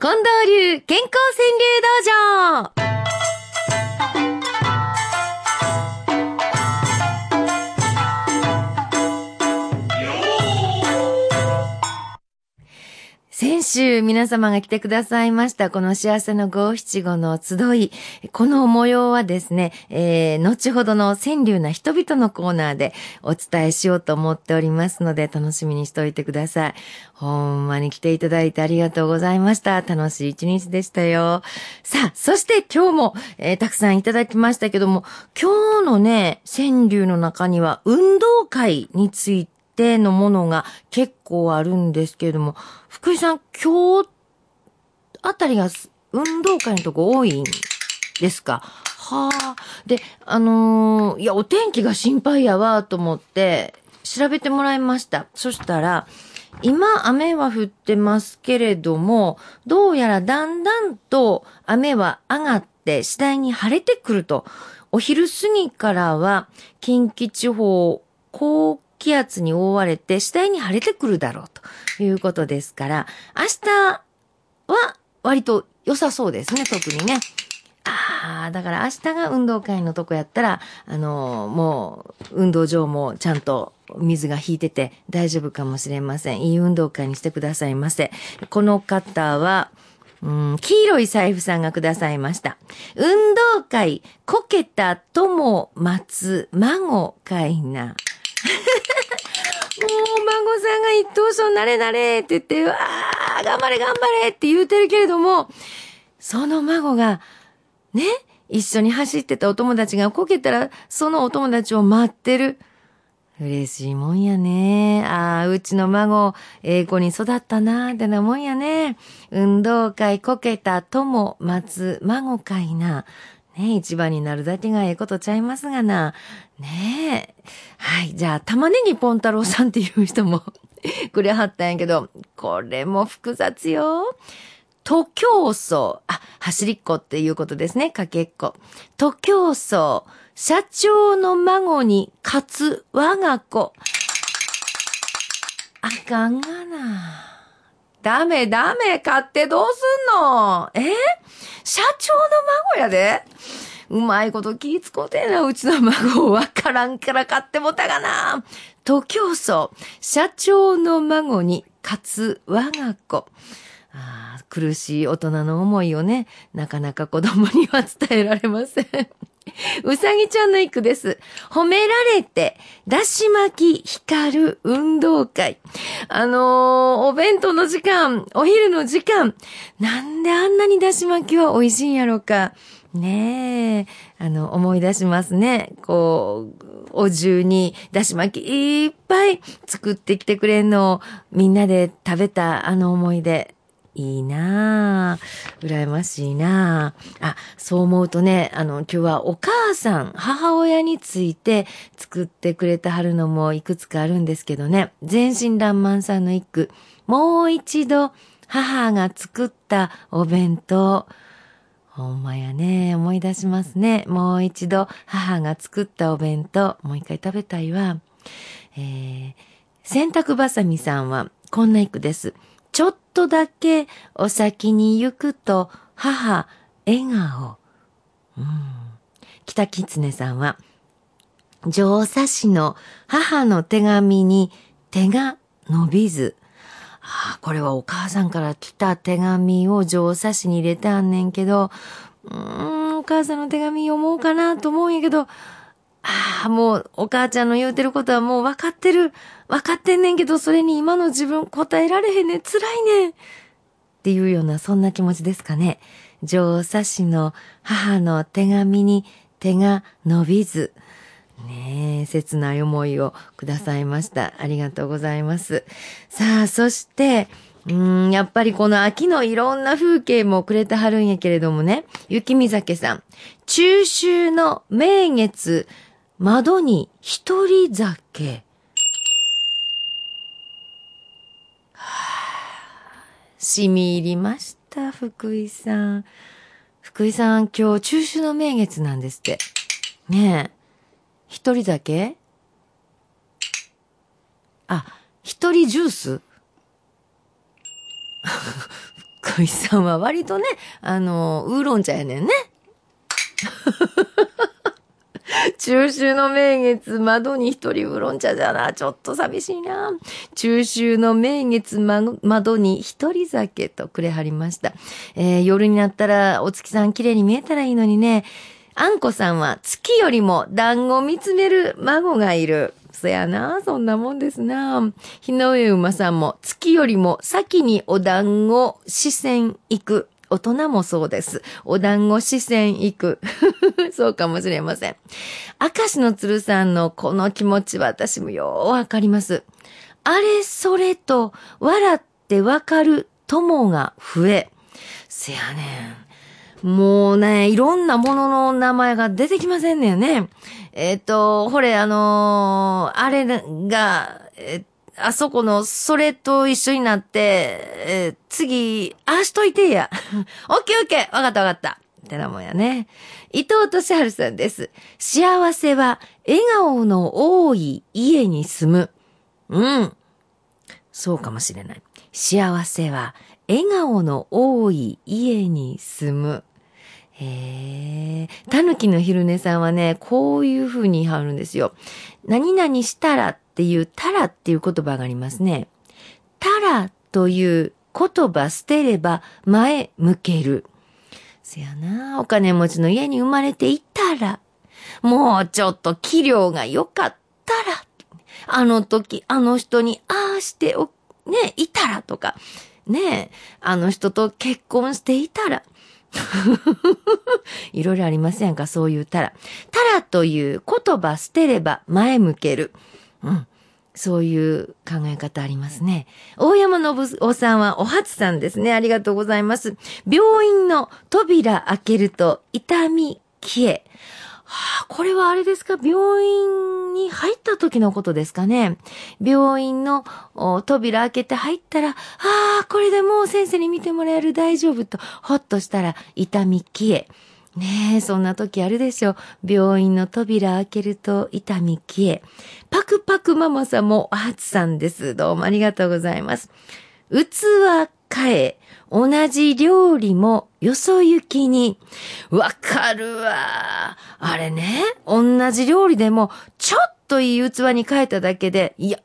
近藤流健康川柳道場。週皆様が来てくださいました、この幸せの五七五の集い。この模様はですね、えー、後ほどの川柳な人々のコーナーでお伝えしようと思っておりますので、楽しみにしておいてください。ほんまに来ていただいてありがとうございました。楽しい一日でしたよ。さあ、そして今日も、えー、たくさんいただきましたけども、今日のね、川柳の中には運動会についててのものが結構あるんですけれども、福井さん、今日あたりが運動会のとこ多いんですか？はあ。で、あのー、いや、お天気が心配やわ、と思って、調べてもらいました。そしたら、今雨は降ってますけれども、どうやらだんだんと雨は上がって次第に晴れてくると。お昼過ぎからは近畿地方、高気圧に覆われて次第に晴れてくるだろうということですから、明日は割と良さそうですね、特にね。ああ、だから明日が運動会のとこやったら、あのー、もう、運動場もちゃんと水が引いてて大丈夫かもしれません。いい運動会にしてくださいませ。この方は、うん、黄色い財布さんがくださいました。運動会、こけた友待つ孫かいな。もう、孫さんが一等賞なれなれって言って、わー、頑張れ頑張れって言うてるけれども、その孫が、ね、一緒に走ってたお友達がこけたら、そのお友達を待ってる。嬉しいもんやね。ああ、うちの孫、ええ子に育ったな、ってなもんやね。運動会こけた友、待つ孫かいな。ね一番になるだけがええことちゃいますがな。ねえ。はい。じゃあ、玉ねぎポン太郎さんっていう人も くれはったんやけど、これも複雑よ。徒競走。あ、走りっこっていうことですね。かけっこ。徒競走。社長の孫に勝つ我が子。あかんがな。ダメダメ、買ってどうすんの？え？社長の孫やでうまいこと気ぃつこてえな、うちの孫。わからんから買ってもたがな。徒競走。社長の孫に勝つ我が子。あ苦しい大人の思いをね、なかなか子供には伝えられません。うさぎちゃんの一句です。褒められて、だし巻き光る運動会。あのー、お弁当の時間、お昼の時間、なんであんなにだし巻きは美味しいんやろか。ねえ、あの、思い出しますね。こう、お重にだし巻きいっぱい作ってきてくれんのをみんなで食べたあの思い出。いいなぁ。羨ましいなぁ。あ、そう思うとね、あの、今日はお母さん、母親について作ってくれてはるのもいくつかあるんですけどね。全身爛漫さんの一句。もう一度、母が作ったお弁当。ほんまやね。思い出しますね。もう一度、母が作ったお弁当。もう一回食べたいわ。えー、洗濯ばさみさんは、こんな一句です。ちょっとだけお先に行くと母笑顔。うん。北狐さんは、上差しの母の手紙に手が伸びず。ああ、これはお母さんから来た手紙を上差しに入れてあんねんけど、うーん、お母さんの手紙読もうかなと思うんやけど、ああ、もうお母ちゃんの言うてることはもう分かってる。分かってんねんけど、それに今の自分答えられへんねん。辛いねん。っていうような、そんな気持ちですかね。上差しの母の手紙に手が伸びず。ねえ、切ない思いをくださいました。ありがとうございます。さあ、そして、うん、やっぱりこの秋のいろんな風景もくれてはるんやけれどもね、雪見酒さん。中秋の名月、窓に一人酒。染み入りました、福井さん。福井さん、今日中秋の名月なんですって。ねえ。一人酒？あ、一人ジュース？福井さんは割とね、あの、ウーロン茶やねんね。中秋の名月窓に一人ウーロン茶じゃな。ちょっと寂しいな。中秋の名月、ま、窓に一人酒とくれはりました。えー、夜になったらお月さん綺麗に見えたらいいのにね。あんこさんは月よりも団子見つめる孫がいる。そやな、そんなもんですな。日の上馬さんも月よりも先にお団子視線行く。大人もそうです。お団子視線行く。そうかもしれません。明石の鶴さんのこの気持ち私もようわかります。あれそれと笑ってわかる友が増え。せやねん。もうね、いろんなものの名前が出てきませんねんね。えっ、ー、と、ほれ、あのー、あれが、えーあそこの、それと一緒になって、えー、次、ああしといてや。オッケーオッケーわかったわかった。ってなもんやね。伊藤敏治さんです。幸せは、笑顔の多い家に住む。うん。そうかもしれない。幸せは、笑顔の多い家に住む。へえ。たぬきの昼寝さんはね、こういう風に言い張るんですよ。何々したらっていうたらっていう言葉がありますね。たらという言葉捨てれば前向ける。せやな、お金持ちの家に生まれていたら、もうちょっと器量が良かったら、あの時あの人にああしてお、ね、いたらとか、ねあの人と結婚していたら、いろいろありませんか？そういうたら。たらという言葉捨てれば前向ける。うん。そういう考え方ありますね。大山信夫さんはお初さんですね。ありがとうございます。病院の扉開けると痛み消え。はあ、これはあれですか？病院に入った時のことですかね？病院の扉開けて入ったら、ああ、これでもう先生に見てもらえる大丈夫と、ほっとしたら痛み消え。ねえ、そんな時あるでしょ。病院の扉開けると痛み消え。パクパクママさんもお初さんです。どうもありがとうございます。器変え、同じ料理もよそ行きに。わかるわ。あれね、同じ料理でも、ちょっといい器に変えただけで、いや、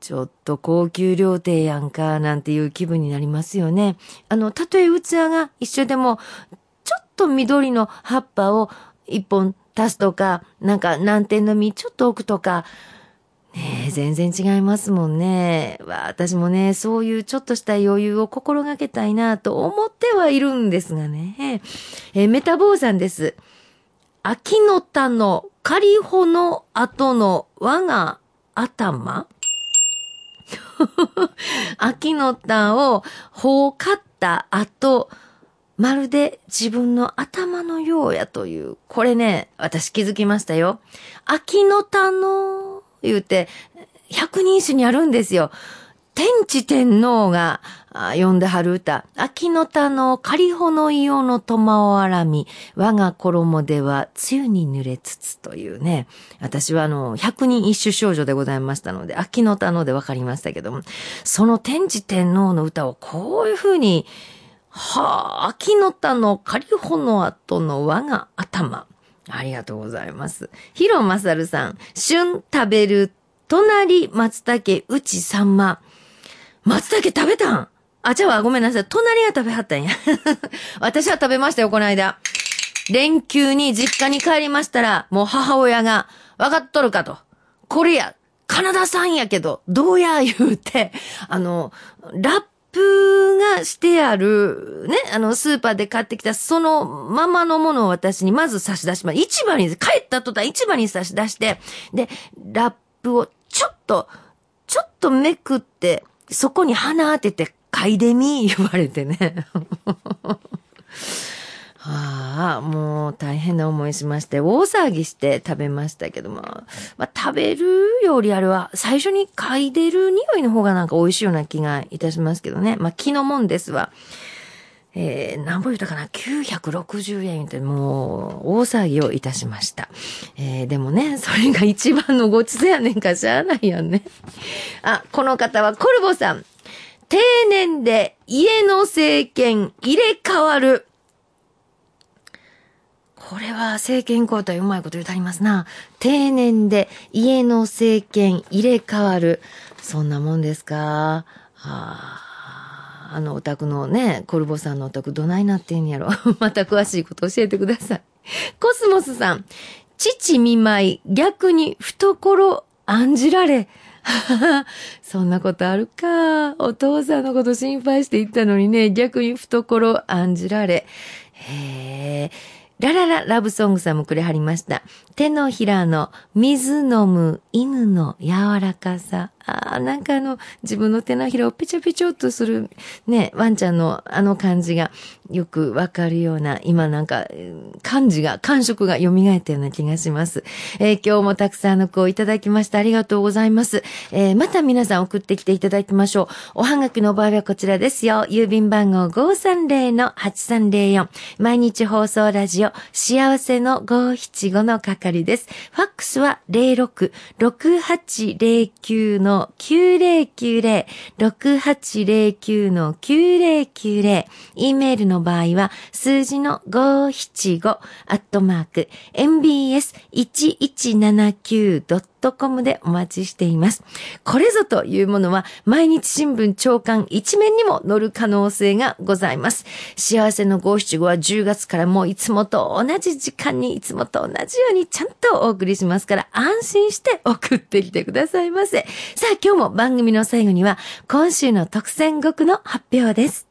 ちょっと高級料亭やんか、なんていう気分になりますよね。あの、たとえ器が一緒でも、ちょっと緑の葉っぱを一本足すとか、なんか南天の実ちょっと置くとか、ねえ、全然違いますもんね。私もね、そういうちょっとした余裕を心がけたいなと思ってはいるんですがね。えメタボーさんです。秋の田の仮穂の後の我が頭 秋の田を穂を刈った後、まるで自分の頭のようやという、これね、私気づきましたよ。秋の田の、言うて、百人一首にあるんですよ。天地天皇が読んではる歌。秋の田の仮穂の硫黄の苫をあらみ、我が衣では梅雨に濡れつつというね。私はあの、百人一首少女でございましたので、秋の田ので分かりましたけども、その天地天皇の歌をこういうふうにはあ、秋の田のカリホの後の我が頭。ありがとうございます。ヒロマサルさん、旬食べる、隣松茸、うちさんま。松茸食べたん？あ、じゃあごめんなさい。隣が食べはったんや。私は食べましたよ、この間。連休に実家に帰りましたら、もう母親が、わかっとるかと。これや、カナダ産やけど、どうや言うて、あの、ラップがしてある、ね、あの、スーパーで買ってきたそのままのものを私にまず差し出します。市場に、帰った途端市場に差し出して、で、ラップをちょっと、ちょっとめくって、そこに鼻当てて嗅いでみ、言われてね。ああ、もう大変な思いしまして、大騒ぎして食べましたけども、まあ、食べるよりあれは、最初に嗅いでる匂いの方がなんか美味しいような気がいたしますけどね。まあ、気のもんですわ。えー、何本言ったかな ?960 円ってもう、大騒ぎをいたしました。えー、でもね、それが一番のごちそうやねんかしゃあないやんね。あ、この方はコルボさん。定年で家の政権入れ替わる。これは政権交代うまいこと言うてありますな。定年で家の政権入れ替わる。そんなもんですか。はあ、あのお宅のね、コルボさんのお宅どないなってんやろ。また詳しいこと教えてください。コスモスさん。父見舞い、逆に懐案じられ。そんなことあるか。お父さんのこと心配して言ったのにね、逆に懐案じられ。へえ。ララララブソングさんもくれはりました。手のひらの水飲む犬の柔らかさ。ああ、なんかあの、自分の手のひらをペチョペチョっとする、ね、ワンちゃんのあの感じがよくわかるような、今なんか、感じが、感触が蘇ったような気がします。えー、今日もたくさんの子をいただきましてありがとうございます。えー、また皆さん送ってきていただきましょう。おはがきの場合はこちらですよ。郵便番号530-8304。毎日放送ラジオ、幸せの575の係です。ファックスは06-6809の9090、6809の9090、e メールの場合は数字の575アットマーク mbs1179.com .com でお待ちしています。これぞというものは毎日新聞長官一面にも載る可能性がございます。幸せの五七五は10月からもういつもと同じ時間にいつもと同じようにちゃんとお送りしますから安心して送ってきてくださいませ。さあ今日も番組の最後には今週の特選5句の発表です。